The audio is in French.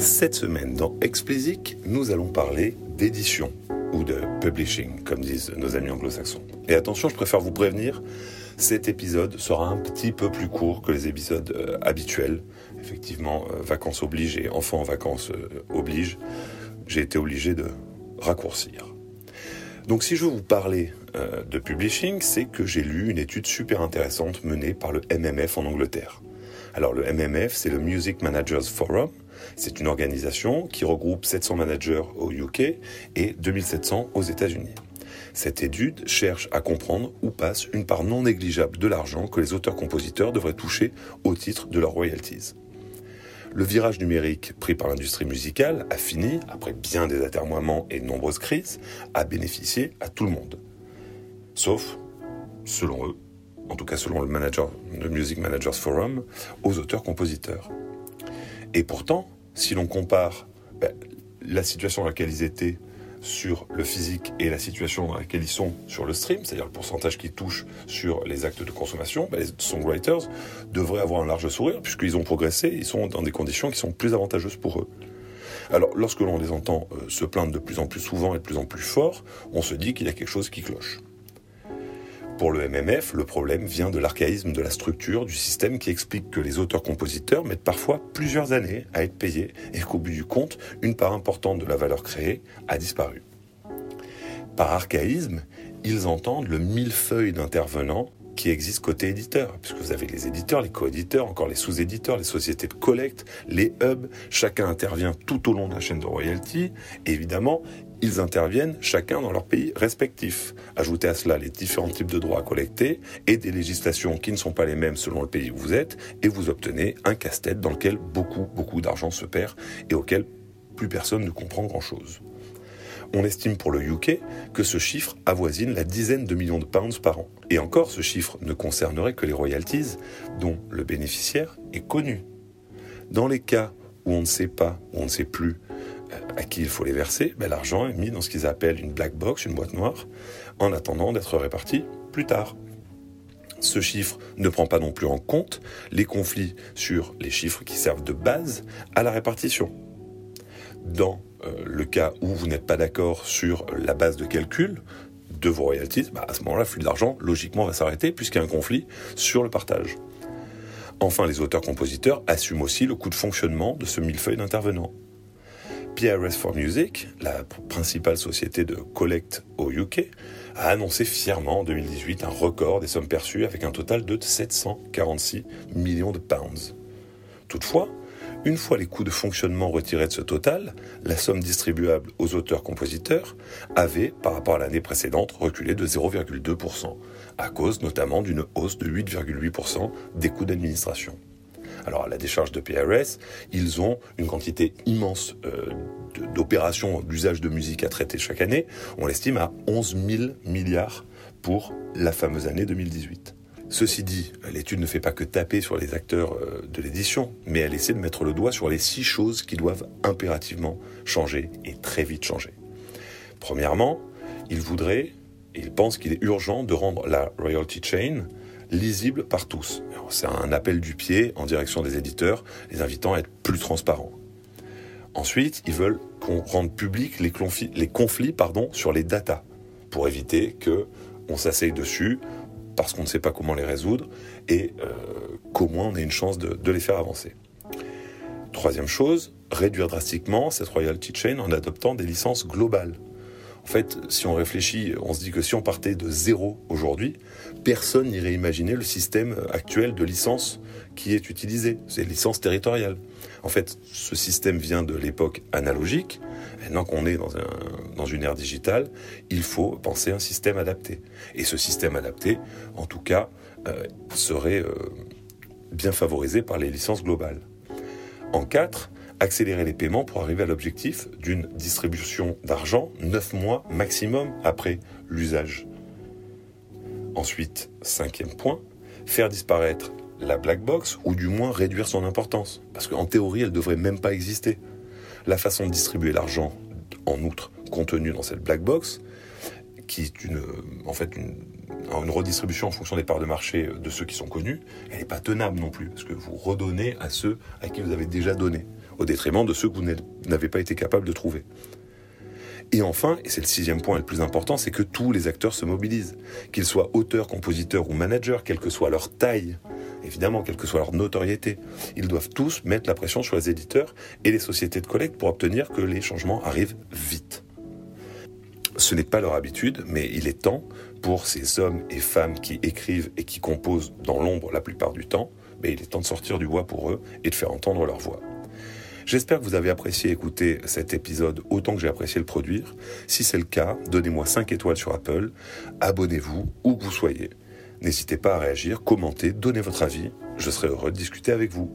Cette semaine, dans Explicit, nous allons parler d'édition ou de publishing, comme disent nos amis anglo-saxons. Et attention, je préfère vous prévenir, cet épisode sera un petit peu plus court que les épisodes euh, habituels. Effectivement, euh, vacances obligent et enfants en vacances euh, obligent. J'ai été obligé de raccourcir. Donc si je veux vous parler de publishing, c'est que j'ai lu une étude super intéressante menée par le MMF en Angleterre. Alors le MMF, c'est le Music Managers Forum. C'est une organisation qui regroupe 700 managers au UK et 2700 aux États-Unis. Cette étude cherche à comprendre où passe une part non négligeable de l'argent que les auteurs-compositeurs devraient toucher au titre de leurs royalties. Le virage numérique pris par l'industrie musicale a fini, après bien des atermoiements et de nombreuses crises, à bénéficier à tout le monde. Sauf, selon eux, en tout cas selon le, le Music Managers Forum, aux auteurs-compositeurs. Et pourtant, si l'on compare ben, la situation dans laquelle ils étaient sur le physique et la situation dans laquelle ils sont sur le stream, c'est-à-dire le pourcentage qui touche sur les actes de consommation, ben, les songwriters devraient avoir un large sourire puisqu'ils ont progressé, ils sont dans des conditions qui sont plus avantageuses pour eux. Alors, lorsque l'on les entend euh, se plaindre de plus en plus souvent et de plus en plus fort, on se dit qu'il y a quelque chose qui cloche. Pour le MMF, le problème vient de l'archaïsme de la structure du système qui explique que les auteurs-compositeurs mettent parfois plusieurs années à être payés et qu'au bout du compte, une part importante de la valeur créée a disparu. Par archaïsme, ils entendent le millefeuille d'intervenants qui existe côté éditeur, puisque vous avez les éditeurs, les coéditeurs, encore les sous-éditeurs, les sociétés de collecte, les hubs, chacun intervient tout au long de la chaîne de royalty, évidemment, ils interviennent chacun dans leur pays respectif. Ajoutez à cela les différents types de droits à collecter et des législations qui ne sont pas les mêmes selon le pays où vous êtes, et vous obtenez un casse-tête dans lequel beaucoup, beaucoup d'argent se perd et auquel plus personne ne comprend grand-chose. On estime pour le UK que ce chiffre avoisine la dizaine de millions de pounds par an. Et encore, ce chiffre ne concernerait que les royalties dont le bénéficiaire est connu. Dans les cas où on ne sait pas, où on ne sait plus à qui il faut les verser, ben, l'argent est mis dans ce qu'ils appellent une black box, une boîte noire, en attendant d'être réparti plus tard. Ce chiffre ne prend pas non plus en compte les conflits sur les chiffres qui servent de base à la répartition. Dans euh, le cas où vous n'êtes pas d'accord sur la base de calcul de vos royalties, ben, à ce moment-là, le flux d'argent, logiquement, va s'arrêter puisqu'il y a un conflit sur le partage. Enfin, les auteurs-compositeurs assument aussi le coût de fonctionnement de ce millefeuille d'intervenants. PRS for Music, la principale société de collecte au UK, a annoncé fièrement en 2018 un record des sommes perçues avec un total de 746 millions de pounds. Toutefois, une fois les coûts de fonctionnement retirés de ce total, la somme distribuable aux auteurs-compositeurs avait, par rapport à l'année précédente, reculé de 0,2%, à cause notamment d'une hausse de 8,8% des coûts d'administration. Alors à la décharge de PRS, ils ont une quantité immense euh, d'opérations d'usage de musique à traiter chaque année. On l'estime à 11 000 milliards pour la fameuse année 2018. Ceci dit, l'étude ne fait pas que taper sur les acteurs euh, de l'édition, mais elle essaie de mettre le doigt sur les six choses qui doivent impérativement changer et très vite changer. Premièrement, il voudrait, et il pense qu'il est urgent de rendre la royalty chain lisible par tous. C'est un appel du pied en direction des éditeurs, les invitant à être plus transparents. Ensuite, ils veulent qu'on rende public les, conflits, les conflits pardon, sur les datas, pour éviter que on s'asseye dessus parce qu'on ne sait pas comment les résoudre et euh, qu'au moins on ait une chance de, de les faire avancer. Troisième chose, réduire drastiquement cette royalty chain en adoptant des licences globales. En fait, si on réfléchit, on se dit que si on partait de zéro aujourd'hui, personne n'irait imaginer le système actuel de licence qui est utilisé. C'est licence territoriale. En fait, ce système vient de l'époque analogique. Maintenant qu'on est dans, un, dans, une ère digitale, il faut penser un système adapté. Et ce système adapté, en tout cas, euh, serait euh, bien favorisé par les licences globales. En quatre, accélérer les paiements pour arriver à l'objectif d'une distribution d'argent 9 mois maximum après l'usage. Ensuite, cinquième point, faire disparaître la black box ou du moins réduire son importance. Parce qu'en théorie, elle ne devrait même pas exister. La façon de distribuer l'argent, en outre, contenu dans cette black box, qui est une, en fait une, une redistribution en fonction des parts de marché de ceux qui sont connus, elle n'est pas tenable non plus, parce que vous redonnez à ceux à qui vous avez déjà donné. Au détriment de ceux que vous n'avez pas été capable de trouver. Et enfin, et c'est le sixième point le plus important, c'est que tous les acteurs se mobilisent. Qu'ils soient auteurs, compositeurs ou managers, quelle que soit leur taille, évidemment, quelle que soit leur notoriété, ils doivent tous mettre la pression sur les éditeurs et les sociétés de collecte pour obtenir que les changements arrivent vite. Ce n'est pas leur habitude, mais il est temps pour ces hommes et femmes qui écrivent et qui composent dans l'ombre la plupart du temps, mais il est temps de sortir du bois pour eux et de faire entendre leur voix. J'espère que vous avez apprécié écouter cet épisode autant que j'ai apprécié le produire. Si c'est le cas, donnez-moi 5 étoiles sur Apple, abonnez-vous où que vous soyez. N'hésitez pas à réagir, commenter, donner votre avis. Je serai heureux de discuter avec vous.